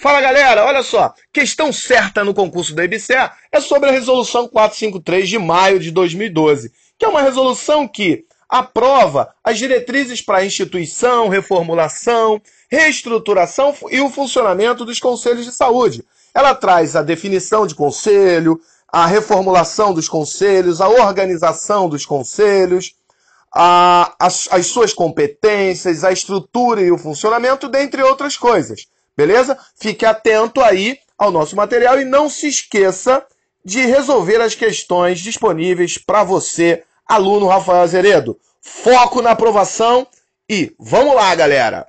Fala galera, olha só, questão certa no concurso da IBCE é sobre a resolução 453 de maio de 2012, que é uma resolução que aprova as diretrizes para a instituição, reformulação, reestruturação e o funcionamento dos conselhos de saúde. Ela traz a definição de conselho, a reformulação dos conselhos, a organização dos conselhos, a, as, as suas competências, a estrutura e o funcionamento, dentre outras coisas. Beleza? Fique atento aí ao nosso material e não se esqueça de resolver as questões disponíveis para você, aluno Rafael Azeredo. Foco na aprovação e vamos lá, galera!